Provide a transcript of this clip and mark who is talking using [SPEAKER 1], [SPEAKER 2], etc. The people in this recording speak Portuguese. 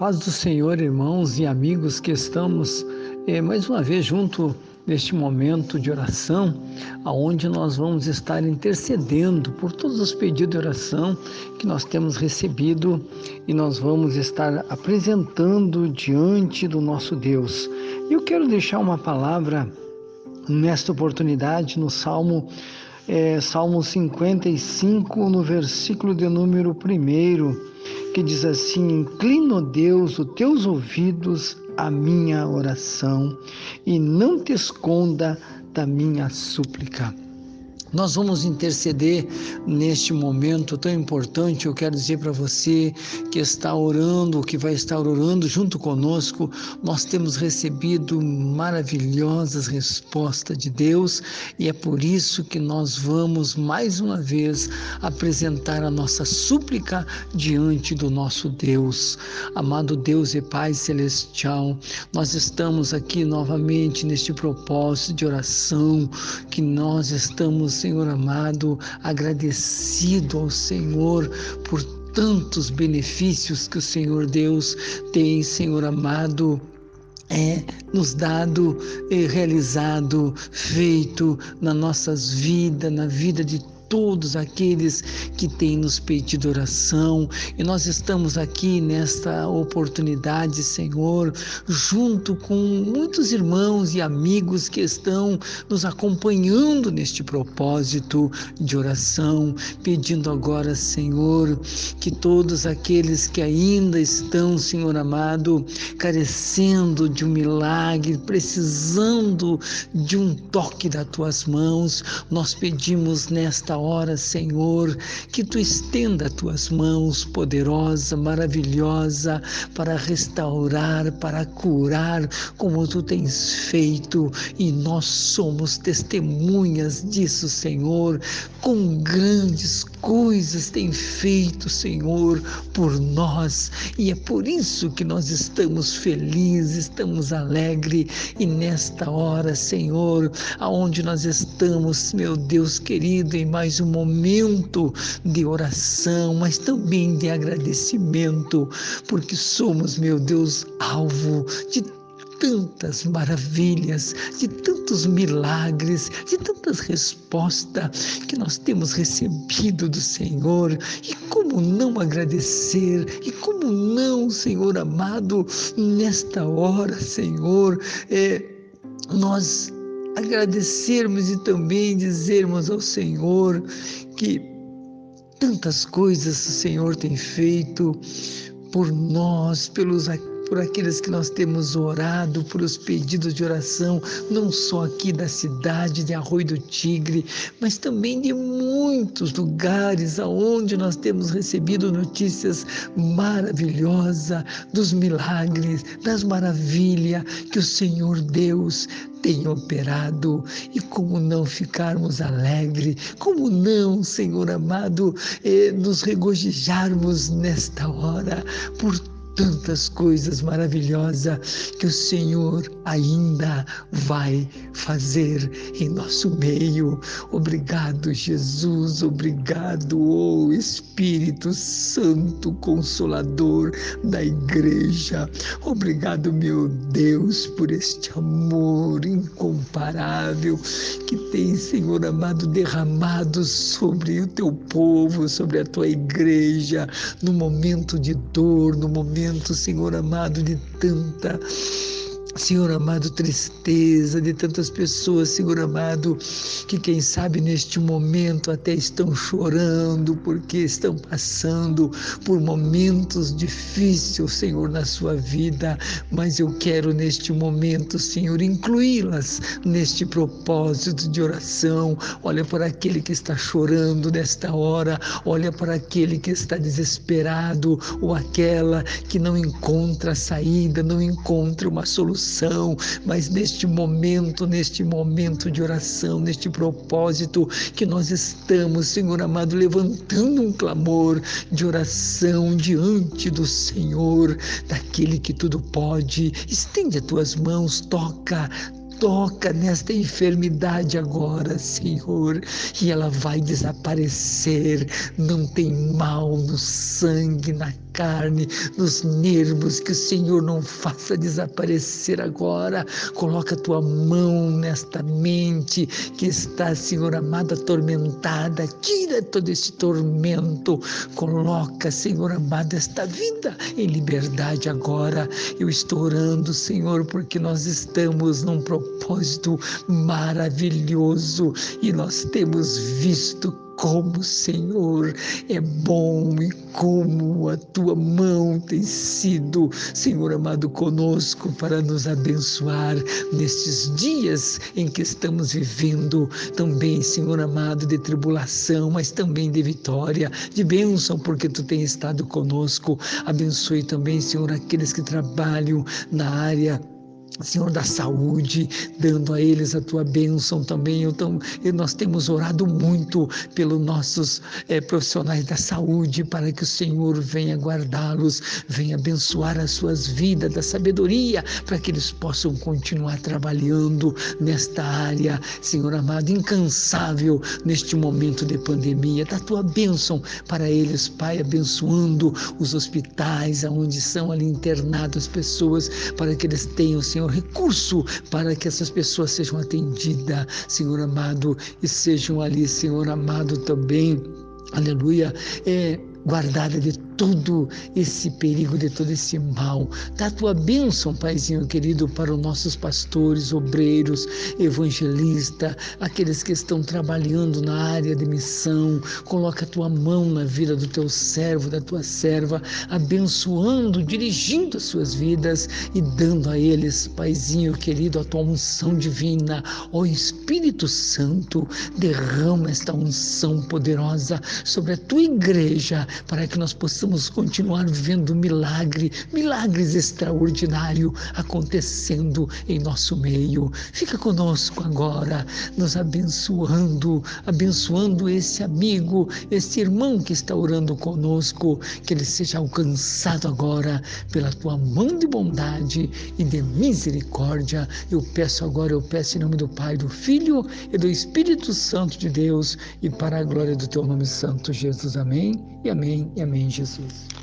[SPEAKER 1] paz do Senhor, irmãos e amigos que estamos eh, mais uma vez junto neste momento de oração, aonde nós vamos estar intercedendo por todos os pedidos de oração que nós temos recebido e nós vamos estar apresentando diante do nosso Deus. Eu quero deixar uma palavra nesta oportunidade no Salmo é, Salmo 55, no versículo de número 1 que diz assim: Inclina, Deus, os teus ouvidos à minha oração e não te esconda da minha súplica. Nós vamos interceder neste momento tão importante. Eu quero dizer para você que está orando, que vai estar orando junto conosco, nós temos recebido maravilhosas respostas de Deus e é por isso que nós vamos mais uma vez apresentar a nossa súplica diante do nosso Deus. Amado Deus e Pai Celestial, nós estamos aqui novamente neste propósito de oração que nós estamos Senhor amado, agradecido ao Senhor por tantos benefícios que o Senhor Deus tem, Senhor amado, é nos dado, é, realizado, feito nas nossas vidas, na vida de todos aqueles que têm nos pedido oração. E nós estamos aqui nesta oportunidade, Senhor, junto com muitos irmãos e amigos que estão nos acompanhando neste propósito de oração, pedindo agora, Senhor, que todos aqueles que ainda estão, Senhor amado, carecendo de um milagre, precisando de um toque das tuas mãos, nós pedimos nesta hora, Senhor, que tu estenda as tuas mãos poderosa, maravilhosa, para restaurar, para curar, como tu tens feito, e nós somos testemunhas disso, Senhor, com grandes coisas tem feito, Senhor, por nós, e é por isso que nós estamos felizes, estamos alegres, e nesta hora, Senhor, aonde nós estamos, meu Deus querido, em mais um momento de oração, mas também de agradecimento, porque somos, meu Deus, alvo de tantas maravilhas, de tantos milagres, de tantas respostas que nós temos recebido do Senhor. E como não agradecer? E como não, Senhor amado, nesta hora, Senhor, é, nós agradecermos e também dizermos ao Senhor que tantas coisas o Senhor tem feito por nós, pelos por aqueles que nós temos orado, por os pedidos de oração, não só aqui da cidade de Arroio do Tigre, mas também de muitos lugares aonde nós temos recebido notícias maravilhosas dos milagres, das maravilhas que o Senhor Deus tem operado. E como não ficarmos alegres, como não, Senhor amado, eh, nos regozijarmos nesta hora por tantas coisas maravilhosas que o Senhor ainda vai fazer em nosso meio. Obrigado, Jesus, obrigado, oh Espírito Santo Consolador da Igreja. Obrigado, meu Deus, por este amor incomparável que tem, Senhor amado, derramado sobre o teu povo, sobre a tua igreja, no momento de dor, no momento momento, Senhor amado, de tanta Senhor amado, tristeza de tantas pessoas, Senhor amado, que quem sabe neste momento até estão chorando porque estão passando por momentos difíceis, Senhor, na sua vida, mas eu quero neste momento, Senhor, incluí-las neste propósito de oração. Olha para aquele que está chorando nesta hora, olha para aquele que está desesperado ou aquela que não encontra saída, não encontra uma solução mas neste momento, neste momento de oração, neste propósito que nós estamos, Senhor amado, levantando um clamor de oração diante do Senhor, daquele que tudo pode. Estende as tuas mãos, toca, toca nesta enfermidade agora, Senhor, e ela vai desaparecer. Não tem mal no sangue, na carne, nos nervos, que o Senhor não faça desaparecer agora. Coloca a tua mão nesta mente que está, Senhor amado, atormentada. Tira todo esse tormento. Coloca, Senhor amado, esta vida em liberdade agora. Eu estou orando, Senhor, porque nós estamos num propósito maravilhoso e nós temos visto como, Senhor, é bom e como a tua mão tem sido, Senhor amado, conosco para nos abençoar nestes dias em que estamos vivendo também, Senhor amado, de tribulação, mas também de vitória, de bênção, porque tu tens estado conosco. Abençoe também, Senhor, aqueles que trabalham na área Senhor da saúde, dando a eles a tua bênção também. Então, nós temos orado muito pelos nossos é, profissionais da saúde, para que o Senhor venha guardá-los, venha abençoar as suas vidas da sabedoria, para que eles possam continuar trabalhando nesta área, Senhor amado, incansável neste momento de pandemia. Da tua bênção para eles, Pai, abençoando os hospitais, aonde são ali internadas pessoas, para que eles tenham, Senhor, recurso para que essas pessoas sejam atendidas, Senhor amado, e sejam ali, Senhor amado, também, aleluia, é, guardada de todo esse perigo, de todo esse mal. Dá a tua bênção, Paizinho querido, para os nossos pastores, obreiros, evangelistas, aqueles que estão trabalhando na área de missão. Coloca a tua mão na vida do teu servo, da tua serva, abençoando, dirigindo as suas vidas e dando a eles, Paizinho querido, a tua unção divina. Ó Espírito Santo, derrama esta unção poderosa sobre a tua igreja para que nós possamos possamos continuar vendo milagre, milagres extraordinários acontecendo em nosso meio. Fica conosco agora, nos abençoando, abençoando esse amigo, esse irmão que está orando conosco, que ele seja alcançado agora pela tua mão de bondade e de misericórdia. Eu peço agora, eu peço em nome do Pai, do Filho e do Espírito Santo de Deus e para a glória do teu nome santo, Jesus. Amém e amém e amém, Jesus. Blessings.